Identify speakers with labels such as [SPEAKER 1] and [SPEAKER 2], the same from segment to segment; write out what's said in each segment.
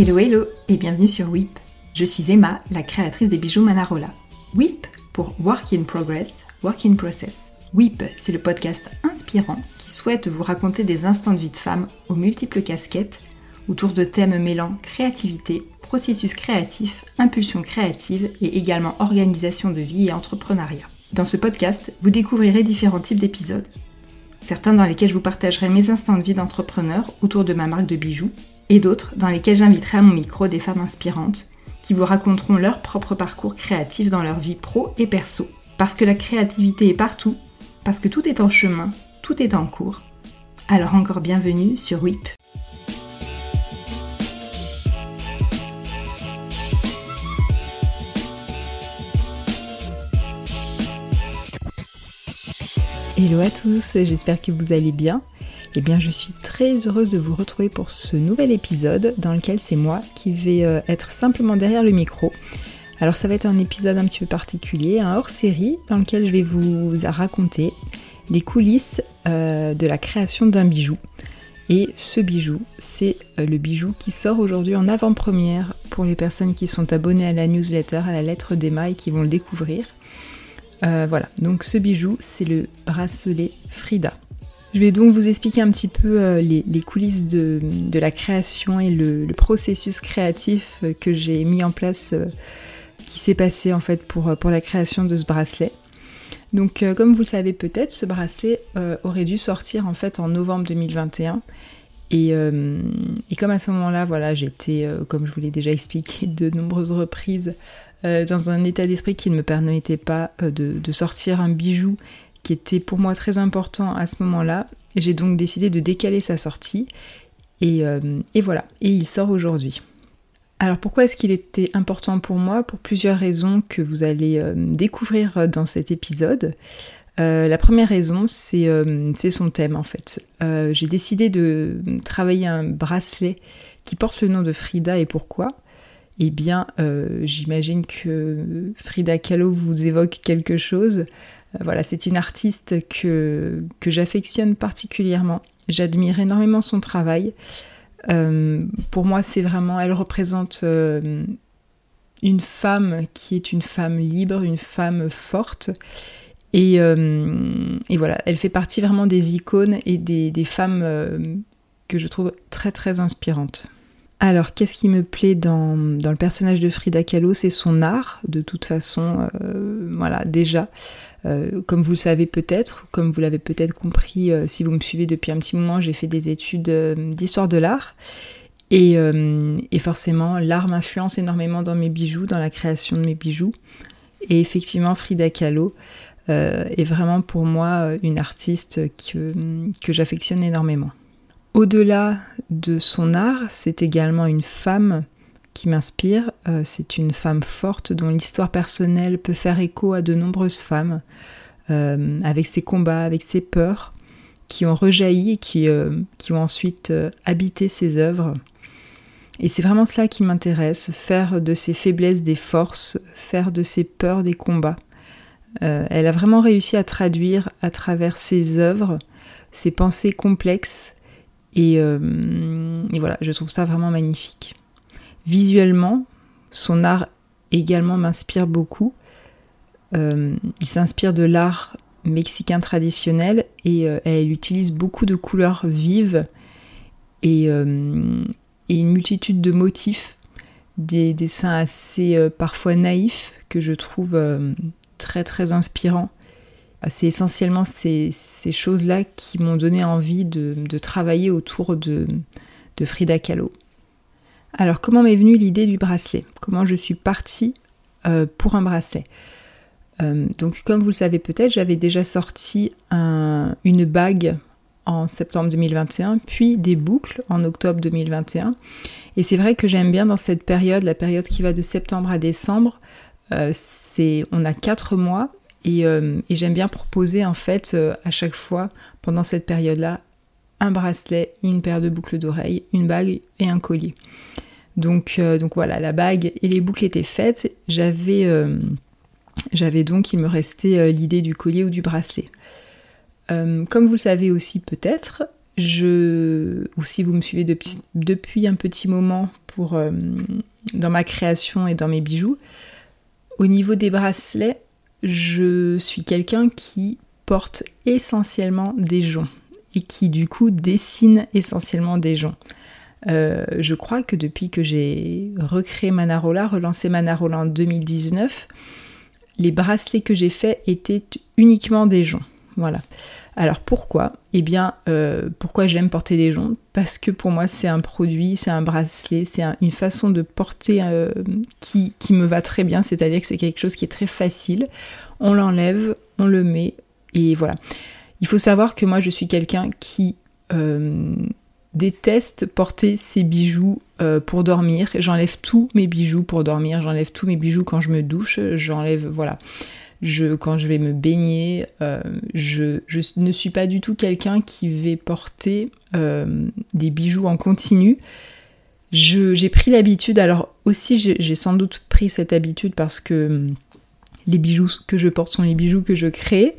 [SPEAKER 1] Hello hello et bienvenue sur WIP. Je suis Emma, la créatrice des bijoux Manarola. WIP pour Work in Progress, Work in Process. WIP, c'est le podcast inspirant qui souhaite vous raconter des instants de vie de femme aux multiples casquettes autour de thèmes mêlant créativité, processus créatif, impulsion créative et également organisation de vie et entrepreneuriat. Dans ce podcast, vous découvrirez différents types d'épisodes. Certains dans lesquels je vous partagerai mes instants de vie d'entrepreneur autour de ma marque de bijoux, et d'autres dans lesquels j'inviterai à mon micro des femmes inspirantes qui vous raconteront leur propre parcours créatif dans leur vie pro et perso. Parce que la créativité est partout, parce que tout est en chemin, tout est en cours. Alors encore bienvenue sur WIP. Hello à tous, j'espère que vous allez bien. Eh bien, je suis très heureuse de vous retrouver pour ce nouvel épisode dans lequel c'est moi qui vais euh, être simplement derrière le micro. Alors, ça va être un épisode un petit peu particulier, un hors-série dans lequel je vais vous raconter les coulisses euh, de la création d'un bijou. Et ce bijou, c'est euh, le bijou qui sort aujourd'hui en avant-première pour les personnes qui sont abonnées à la newsletter, à la lettre d'Emma et qui vont le découvrir. voilà, donc ce bijou, c'est le bracelet Frida. Je vais donc vous expliquer un petit peu euh, les, coulisses de, la création et le, processus créatif euh, que j'ai mis en place, euh, qui s'est passé en fait pour, pour la création de ce bracelet. Donc comme vous le savez peut-être, ce bracelet aurait dû sortir en fait en novembre 2021. Et, comme à ce moment-là, voilà, j'étais, comme je vous l'ai déjà expliqué de nombreuses reprises, dans un état d'esprit qui ne me permettait pas de sortir un bijou était pour moi très important à ce moment-là. J'ai donc décidé de décaler sa sortie. Euh, et, voilà, et il sort aujourd'hui. Alors pourquoi est-ce qu'il était important pour moi? Pour plusieurs raisons que vous allez euh, découvrir dans cet épisode. Euh, la première raison, c'est son thème en fait. J'ai décidé de travailler un bracelet qui porte le nom de Frida et pourquoi Eh bien, j'imagine que Frida Kahlo vous évoque quelque chose. Euh, voilà, c'est une artiste que, j'affectionne particulièrement. J'admire énormément son travail. Euh, pour moi, c'est vraiment, elle représente euh, une femme qui est une femme libre, une femme forte. Et, voilà, elle fait partie vraiment des icônes et des, des femmes que je trouve très très inspirantes. Alors, qu'est-ce qui me plaît dans, dans, le personnage de Frida Kahlo? C'est son art, de toute façon. voilà, déjà, euh, comme vous le savez peut-être, comme vous l'avez peut-être compris euh, si vous me suivez depuis un petit moment, j'ai fait des études euh, d'histoire de l'art. Et, forcément, l'art m'influence énormément dans mes bijoux, dans la création de mes bijoux. Et effectivement, Frida Kahlo est vraiment pour moi une artiste que, que j'affectionne énormément. Au-delà de son art, c'est également une femme m'inspire. Euh, c'est une femme forte dont l'histoire personnelle peut faire écho à de nombreuses femmes, euh, avec ses combats, avec ses peurs, qui ont rejailli et qui, euh, qui ont ensuite habité ses œuvres. Et c'est vraiment cela qui m'intéresse, faire de ses faiblesses des forces, faire de ses peurs des combats. elle a vraiment réussi à traduire à travers ses œuvres ses pensées complexes et voilà, je trouve ça vraiment magnifique. Visuellement, son art également m'inspire beaucoup. Euh, il s'inspire de l'art mexicain traditionnel et euh, elle utilise beaucoup de couleurs vives euh, et, une multitude de motifs, des dessins assez parfois naïfs que je trouve très très inspirants. C'est essentiellement ces, choses-là qui m'ont donné envie de, travailler autour de Frida Kahlo. Alors comment m'est venue l'idée du bracelet? Comment je suis partie euh, pour un bracelet? Euh, Donc comme vous le savez peut-être, j'avais déjà sorti une bague en septembre 2021, puis des boucles en octobre 2021. Et c'est vrai que j'aime bien dans cette période, la période qui va de septembre à décembre, euh, c'est on a quatre mois et, et j'aime bien proposer en fait à chaque fois pendant cette période-là un bracelet, une paire de boucles d'oreilles, une bague et un collier. Donc, euh, voilà, la bague et les boucles étaient faites. J'avais, euh, donc, il me restait euh, l'idée du collier ou du bracelet. comme vous le savez aussi peut-être, je, ou si vous me suivez depuis, depuis un petit moment pour, dans ma création et dans mes bijoux, au niveau des bracelets, je suis quelqu'un qui porte essentiellement des joncs et qui du coup dessine essentiellement des joncs. Euh, je crois que depuis que j'ai recréé Manarola, relancé Manarola en 2019, les bracelets que j'ai faits étaient uniquement des joncs. Voilà. Alors pourquoi? Eh bien, euh, pourquoi j'aime porter des joncs? Parce que pour moi, c'est un produit, c'est un bracelet, c'est une façon de porter euh, qui, qui, me va très bien, c'est-à-dire que c'est quelque chose qui est très facile. On l'enlève, on le met, et voilà. Il faut savoir que moi, je suis quelqu'un qui euh, déteste porter ses bijoux pour dormir. J'enlève tous mes bijoux pour dormir, j'enlève tous mes bijoux quand je me douche, j'enlève, voilà je, quand je vais me baigner, euh, je, ne suis pas du tout quelqu'un qui va porter euh, des bijoux en continu. J'ai pris l'habitude, alors aussi j'ai sans doute pris cette habitude parce que hum, les bijoux que je porte sont les bijoux que je crée.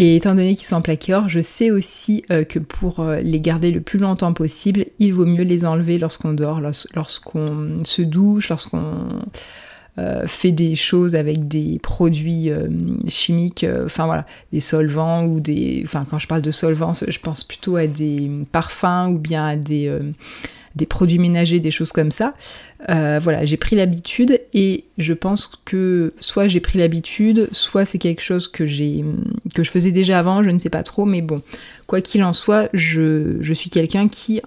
[SPEAKER 1] Et étant donné qu'ils sont en plaqué or, je sais aussi euh, que pour les garder le plus longtemps possible, il vaut mieux les enlever lorsqu'on dort, lorsqu'on se douche, lorsqu'on euh, fait des choses avec des produits euh, chimiques, euh, enfin voilà, des solvants ou des. Enfin, quand je parle de solvants, je pense plutôt à des parfums ou bien à des produits ménagers, des choses comme ça. Voilà, j'ai pris l'habitude et je pense que soit j'ai pris l'habitude, soit c'est quelque chose que j'ai que je faisais déjà avant, je ne sais pas trop, mais bon, quoi qu'il en soit, je, je suis quelqu'un qui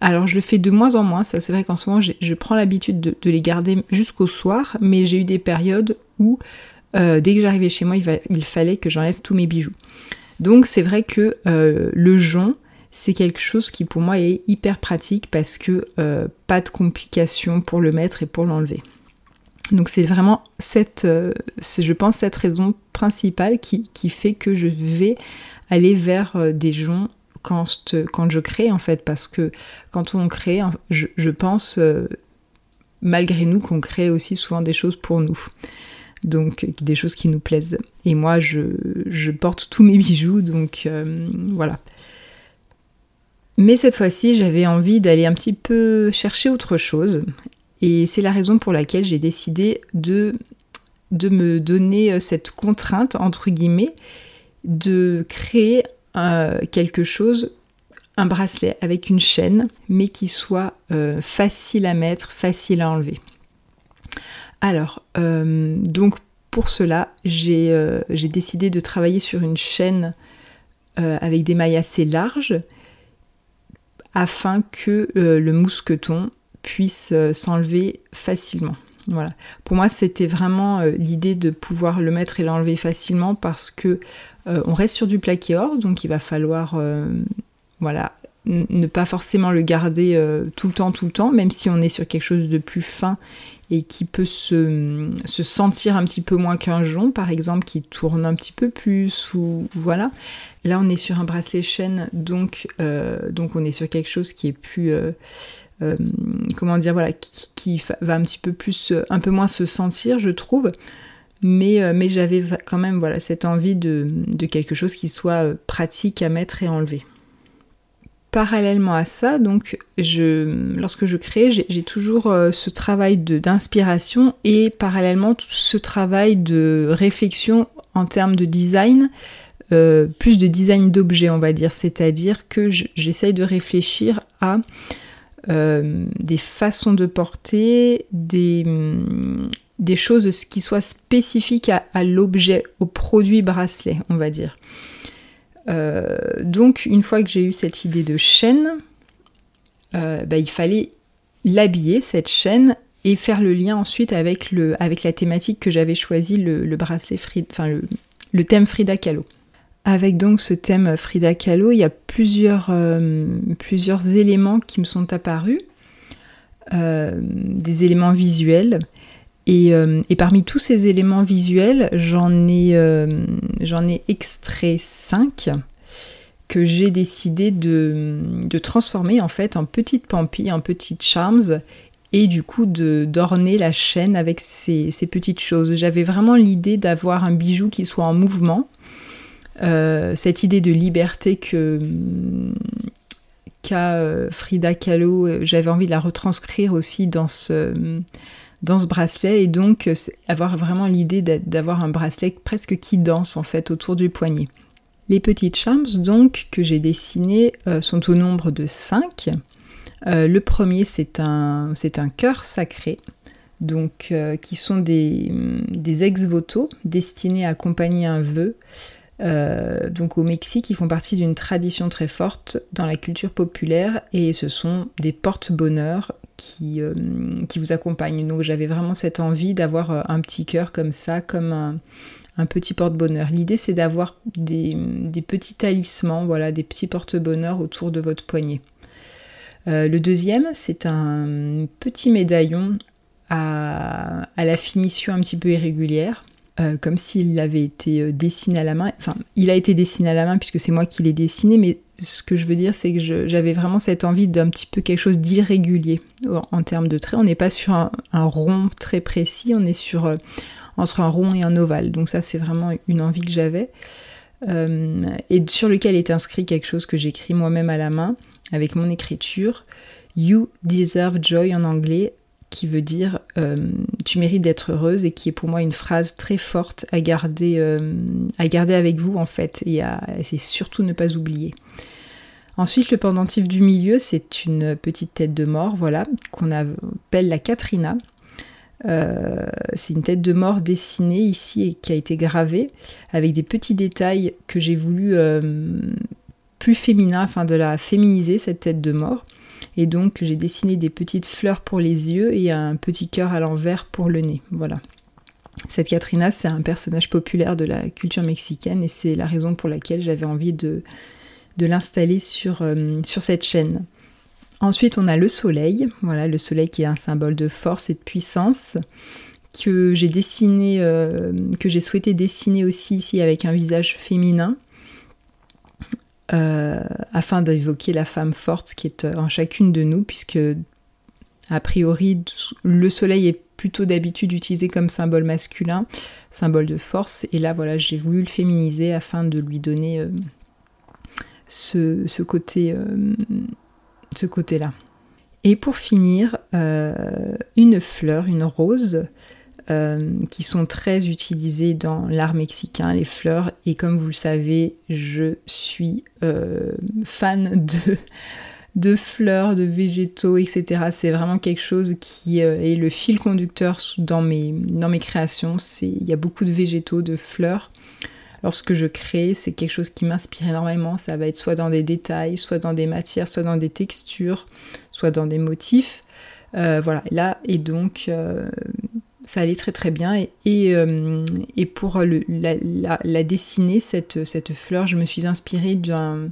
[SPEAKER 1] alors je le fais de moins en moins, ça c'est vrai qu'en ce moment je prends l'habitude de, les garder jusqu'au soir, mais j'ai eu des périodes où euh, dès que j'arrivais chez moi il, fallait que j'enlève tous mes bijoux. Donc c'est vrai que euh, le jonc c'est quelque chose qui pour moi est hyper pratique parce que euh, pas de complications pour le mettre et pour l'enlever. Donc c'est vraiment cette, je pense, cette raison principale qui, fait que je vais aller vers des joncs quand, je crée en fait, parce que quand on crée, je, pense euh, malgré nous qu'on crée aussi souvent des choses pour nous. Donc des choses qui nous plaisent. Et moi je, porte tous mes bijoux, donc euh, voilà. Mais cette fois-ci j'avais envie d'aller un petit peu chercher autre chose. Et c'est la raison pour laquelle j'ai décidé de, de me donner euh, cette contrainte, entre guillemets, de créer euh, quelque chose, un bracelet avec une chaîne, mais qui soit euh, facile à mettre, facile à enlever. Alors, donc pour cela, j'ai décidé de travailler sur une chaîne avec des mailles assez larges afin que le mousqueton puisse s'enlever facilement. Voilà. Pour moi, c'était vraiment l'idée de pouvoir le mettre et l'enlever facilement parce que euh, on reste sur du plaqué or, donc il va falloir euh, voilà, ne pas forcément le garder euh, tout le temps, tout le temps, même si on est sur quelque chose de plus fin et qui peut se, sentir un petit peu moins qu'un jonc, par exemple, qui tourne un petit peu plus, ou voilà. Là, on est sur un bracelet chaîne, donc, donc on est sur quelque chose qui est plus... comment dire, voilà, qui, va un petit peu plus, un peu moins se sentir, je trouve. Euh, mais, j'avais quand même voilà, cette envie de, quelque chose qui soit euh, pratique à mettre et enlever. Parallèlement à ça, donc lorsque je crée, j'ai toujours euh, ce travail d'inspiration et parallèlement ce travail de réflexion en termes de design, plus de design d'objets on va dire, c'est-à-dire que j'essaye de réfléchir à des façons de porter, des choses qui soient spécifiques à, l'objet, au produit bracelet, on va dire. Euh, donc, une fois que j'ai eu cette idée de chaîne, euh, bah, il fallait l'habiller, cette chaîne, et faire le lien ensuite avec, la thématique que j'avais choisi, le, bracelet le, thème Frida Kahlo. Avec donc ce thème Frida Kahlo, il y a plusieurs, euh, plusieurs éléments qui me sont apparus, des éléments visuels. Euh, et, parmi tous ces éléments visuels, j'en ai, euh, ai, extrait 5 que j'ai décidé de, transformer en fait en petites pampilles, en petites charms et du coup d'orner la chaîne avec ces, petites choses. J'avais vraiment l'idée d'avoir un bijou qui soit en mouvement, cette idée de liberté que qu'a Frida Kahlo, j'avais envie de la retranscrire aussi dans ce, dans ce bracelet et donc avoir vraiment l'idée d'avoir un bracelet presque qui danse en fait autour du poignet. Les petites charms donc que j'ai dessinées sont au nombre de 5. le premier c'est un, un cœur sacré donc euh, qui sont des, ex-voto destinés à accompagner un vœu. Euh, donc au Mexique, ils font partie d'une tradition très forte dans la culture populaire et ce sont des porte-bonheur qui, euh, qui vous accompagnent. Donc j'avais vraiment cette envie d'avoir un petit cœur comme ça, comme un, petit porte-bonheur. L'idée c'est d'avoir des, petits talismans, voilà, des petits porte-bonheur autour de votre poignet. le deuxième, c'est un petit médaillon à, la finition un petit peu irrégulière. Euh, comme s'il avait été euh, dessiné à la main. Enfin, il a été dessiné à la main puisque c'est moi qui l'ai dessiné, mais ce que je veux dire, c'est que j'avais vraiment cette envie d'un petit peu quelque chose d'irrégulier en, termes de traits. On n'est pas sur un, rond très précis, on est sur euh, entre un rond et un ovale. Donc ça, c'est vraiment une envie que j'avais. et sur lequel est inscrit quelque chose que j'écris moi-même à la main avec mon écriture. You deserve joy en anglais qui veut dire euh, tu mérites d'être heureuse et qui est pour moi une phrase très forte à garder, euh, à garder avec vous en fait et c'est surtout ne pas oublier. Ensuite, le pendentif du milieu, c'est une petite tête de mort, voilà, qu'on appelle la Katrina. Euh, c'est une tête de mort dessinée ici et qui a été gravée avec des petits détails que j'ai voulu plus féminin afin de la féminiser, cette tête de mort. Et donc j'ai dessiné des petites fleurs pour les yeux et un petit cœur à l'envers pour le nez. Voilà. Cette Katrina, c'est un personnage populaire de la culture mexicaine et c'est la raison pour laquelle j'avais envie de, l'installer sur, euh, sur cette chaîne. Ensuite, on a le soleil, voilà, le soleil qui est un symbole de force et de puissance que j'ai dessiné, euh, que j'ai souhaité dessiner aussi ici avec un visage féminin. Euh, afin d'évoquer la femme forte qui est en chacune de nous, puisque a priori le soleil est plutôt d'habitude utilisé comme symbole masculin, symbole de force, et là voilà j'ai voulu le féminiser afin de lui donner euh, ce, côté euh, ce côté là. Et pour finir, une fleur, une rose, euh, qui sont très utilisées dans l'art mexicain, les fleurs. Et comme vous le savez, je suis euh, fan de, de fleurs, de végétaux, etc. C'est vraiment quelque chose qui euh, est le fil conducteur dans mes, dans mes créations. Il y a beaucoup de végétaux, de fleurs. Lorsque je crée, c'est quelque chose qui m'inspire énormément. Ça va être soit dans des détails, soit dans des matières, soit dans des textures, soit dans des motifs. voilà, là, et donc, ça allait très très bien. Et, euh, pour la, dessiner, cette, fleur, je me suis inspirée d'un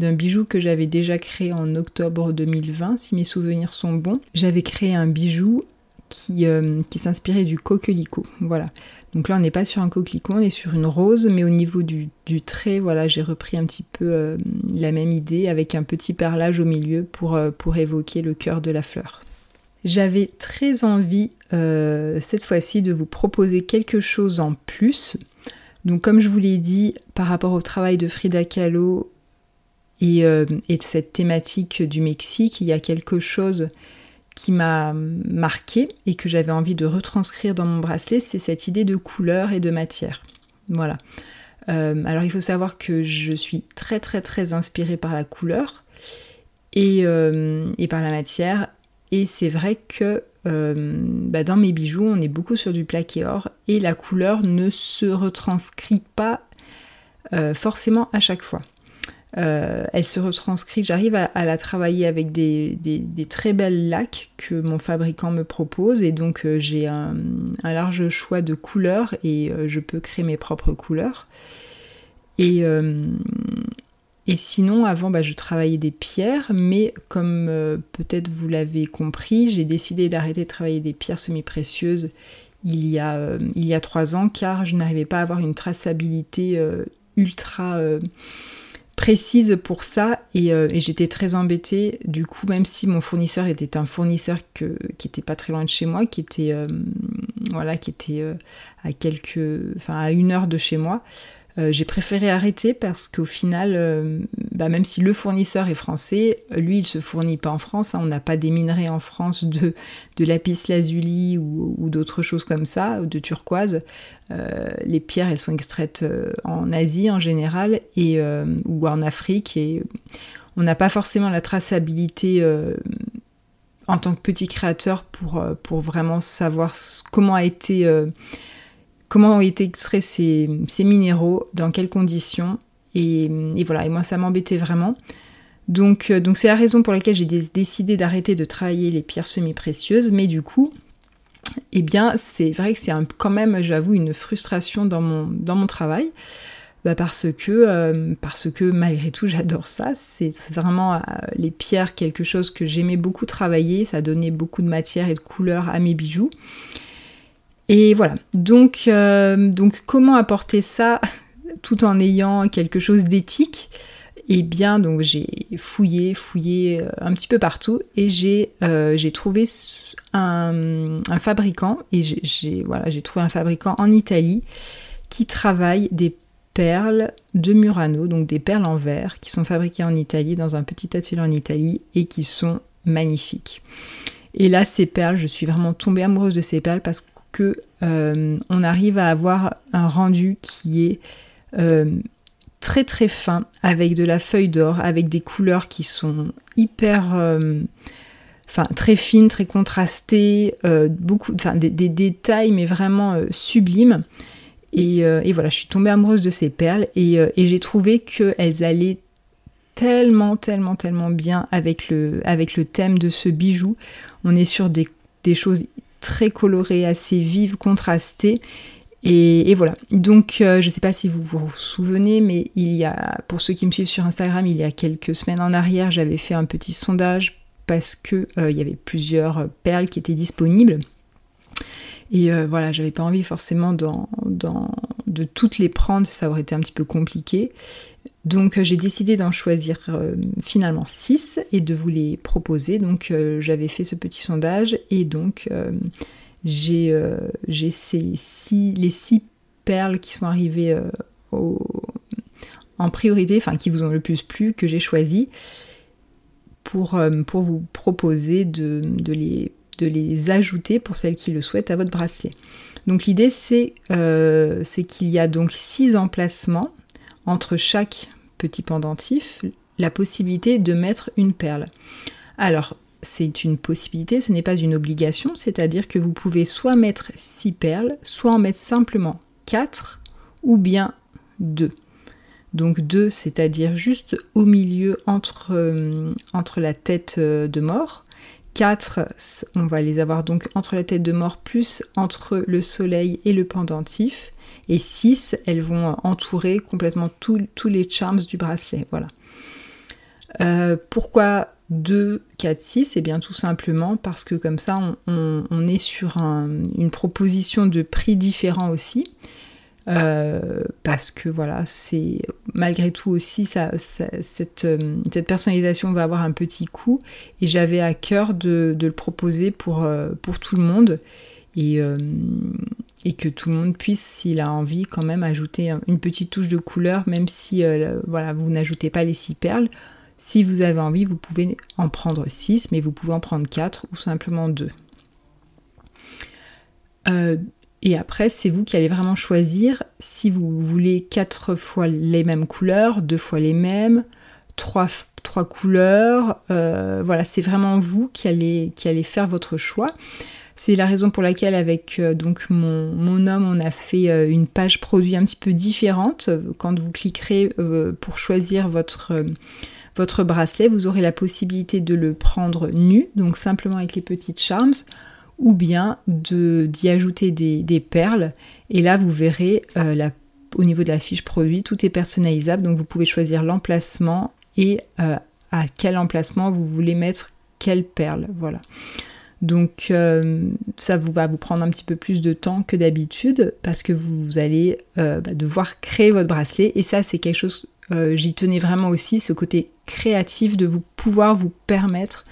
[SPEAKER 1] d'un bijou que j'avais déjà créé en octobre 2020, si mes souvenirs sont bons. J'avais créé un bijou qui, euh, qui s'inspirait du coquelicot. Voilà. Donc là, on n'est pas sur un coquelicot, on est sur une rose, mais au niveau du, du trait, voilà, j'ai repris un petit peu euh, la même idée avec un petit perlage au milieu pour, pour évoquer le cœur de la fleur. J'avais très envie euh, cette fois-ci de vous proposer quelque chose en plus. Donc comme je vous l'ai dit, par rapport au travail de Frida Kahlo et, euh, de cette thématique du Mexique, il y a quelque chose qui m'a marqué et que j'avais envie de retranscrire dans mon bracelet, c'est cette idée de couleur et de matière. Voilà. Euh, alors il faut savoir que je suis très très très inspirée par la couleur et par la matière et c'est vrai que euh, bah, dans mes bijoux, on est beaucoup sur du plaqué or et la couleur ne se retranscrit pas euh, forcément à chaque fois. Euh, elle se retranscrit, j'arrive à, la travailler avec des, très belles lacs que mon fabricant me propose et donc j'ai un, large choix de couleurs et je peux créer mes propres couleurs. Et, et sinon, avant, bah, je travaillais des pierres, mais comme euh, peut-être vous l'avez compris, j'ai décidé d'arrêter de travailler des pierres semi-précieuses il, y a, euh, il y a trois ans, car je n'arrivais pas à avoir une traçabilité euh, ultra précise pour ça, et, j'étais très embêtée. Du coup, même si mon fournisseur était un fournisseur qui n'était pas très loin de chez moi, qui était, voilà, qui était à quelques, à une heure de chez moi, Euh, j'ai préféré arrêter parce qu'au final, euh, bah, même si le fournisseur est français, lui il se fournit pas en France. Hein. on n'a pas des minerais en France de, de lapis lazuli ou, d'autres choses comme ça, ou de turquoise. Euh, les pierres elles sont extraites en Asie en général et, ou en Afrique et on n'a pas forcément la traçabilité en tant que petit créateur pour, pour vraiment savoir comment a été comment ont été extraits ces, minéraux, dans quelles conditions. Et, voilà, et moi ça m'embêtait vraiment. Donc euh, c'est la raison pour laquelle j'ai décidé d'arrêter de travailler les pierres semi-précieuses, mais du coup, eh bien c'est vrai que c'est quand même, j'avoue, une frustration dans mon, dans mon travail. Bah, parce que euh, parce que malgré tout j'adore ça c'est vraiment euh, les pierres quelque chose que j'aimais beaucoup travailler ça donnait beaucoup de matière et de couleur à mes bijoux et voilà, donc, euh, donc comment apporter ça tout en ayant quelque chose d'éthique? Eh bien, donc j'ai fouillé, fouillé euh, un petit peu partout et j'ai euh, trouvé un, fabricant et j'ai voilà, trouvé un fabricant en Italie qui travaille des perles de Murano, donc des perles en verre qui sont fabriquées en Italie dans un petit atelier en Italie et qui sont magnifiques. Et là, ces perles, je suis vraiment tombée amoureuse de ces perles parce que euh, on arrive à avoir un rendu qui est euh, très très fin, avec de la feuille d'or, avec des couleurs qui sont hyper, euh, enfin très fines, très contrastées, beaucoup, des, détails mais vraiment sublimes. Et, voilà, je suis tombée amoureuse de ces perles et, j'ai trouvé qu'elles allaient tellement, tellement, tellement bien avec le, avec le thème de ce bijou. On est sur des choses très colorée, assez vive, contrastée. Et, voilà. Donc, euh, je ne sais pas si vous vous souvenez, mais il y a, pour ceux qui me suivent sur Instagram, il y a quelques semaines en arrière, j'avais fait un petit sondage parce que euh, il y avait plusieurs perles qui étaient disponibles. Et euh, voilà, j'avais pas envie forcément de toutes les prendre, ça aurait été un petit peu compliqué. Donc euh, j'ai décidé d'en choisir euh, finalement 6 et de vous les proposer. Donc euh, j'avais fait ce petit sondage et donc j'ai ces les 6 perles qui sont arrivées en priorité, enfin qui vous ont le plus plu, que j'ai choisi pour, pour, vous proposer de, les, de, les, ajouter pour celles qui le souhaitent à votre bracelet. Donc l'idée c'est qu'il y a donc 6 emplacements entre chaque petit pendentif la possibilité de mettre une perle. Alors, c'est une possibilité, ce n'est pas une obligation, c'est-à-dire que vous pouvez soit mettre 6 perles, soit en mettre simplement 4 ou bien 2. Donc 2, c'est-à-dire juste au milieu entre, euh, entre la tête euh, de mort. 4, on va les avoir donc entre la tête de mort plus entre le soleil et le pendentif. Et 6, elles vont entourer complètement tous les charms du bracelet. Voilà. Euh, pourquoi 2, 4, 6 Eh bien tout simplement parce que comme ça on, est sur une proposition de prix différent aussi. Euh, parce que voilà, c'est malgré tout aussi ça, cette, euh, cette, personnalisation va avoir un petit coût et j'avais à cœur de, le proposer pour, pour tout le monde et, et que tout le monde puisse, s'il a envie, quand même ajouter une petite touche de couleur, même si euh, voilà, vous n'ajoutez pas les six perles. Si vous avez envie, vous pouvez en prendre 6, mais vous pouvez en prendre 4 ou simplement 2. Euh, et après, c'est vous qui allez vraiment choisir si vous voulez 4 fois les mêmes couleurs, 2 fois les mêmes, 3, trois couleurs. Euh, voilà, c'est vraiment vous qui allez, qui allez faire votre choix. C'est la raison pour laquelle avec euh, donc mon, homme, on a fait euh, une page produit un petit peu différente. Quand vous cliquerez euh, pour choisir votre, bracelet, vous aurez la possibilité de le prendre nu, donc simplement avec les petites charms, ou bien d'y ajouter des, perles. Et là, vous verrez au niveau de la fiche produit, tout est personnalisable, donc vous pouvez choisir l'emplacement et à quel emplacement vous voulez mettre quelle perle. Voilà. Donc euh, ça vous va vous prendre un petit peu plus de temps que d'habitude parce que vous allez euh, bah, devoir créer votre bracelet et ça c'est quelque chose, euh, j'y tenais vraiment aussi, ce côté créatif de vous pouvoir vous permettre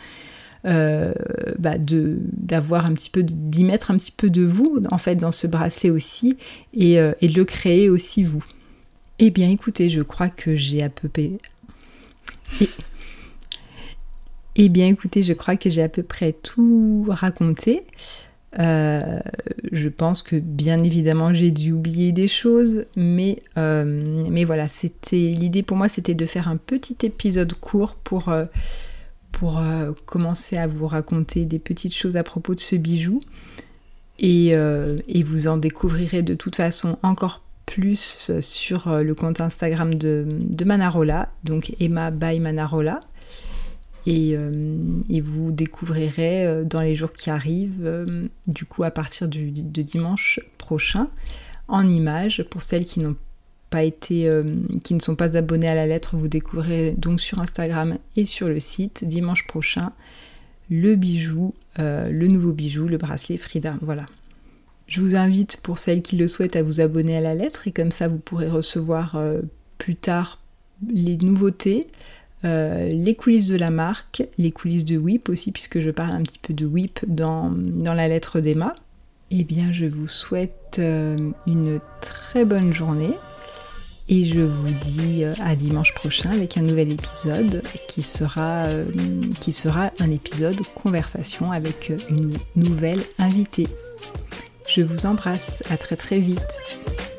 [SPEAKER 1] bah, d'avoir un petit peu, d'y mettre un petit peu de vous en fait dans ce bracelet aussi et de le créer aussi vous. Eh bien écoutez, je crois que j'ai à peu près... Eh bien écoutez, je crois que j'ai à peu près tout raconté. Euh, je pense que bien évidemment j'ai dû oublier des choses, mais, euh, mais voilà, c'était l'idée pour moi c'était de faire un petit épisode court pour, euh, commencer à vous raconter des petites choses à propos de ce bijou. Et, et vous en découvrirez de toute façon encore plus sur le compte Instagram de, de Manarola, donc Emma by Manarola. Euh, et, vous découvrirez euh, dans les jours qui arrivent, euh, du coup à partir de dimanche prochain, en images, pour celles qui n'ont pas été, qui ne sont pas abonnées à la lettre, vous découvrirez donc sur Instagram et sur le site dimanche prochain le bijou, le nouveau bijou, le bracelet Frida. Voilà. Je vous invite pour celles qui le souhaitent à vous abonner à la lettre et comme ça vous pourrez recevoir plus tard les nouveautés, euh, les coulisses de la marque, les coulisses de WIP aussi, puisque je parle un petit peu de WIP dans, dans la lettre d'Emma. Eh bien, je vous souhaite euh, une très bonne journée et je vous dis euh, à dimanche prochain avec un nouvel épisode qui sera, qui sera un épisode conversation avec une nouvelle invitée. Je vous embrasse, à très très vite.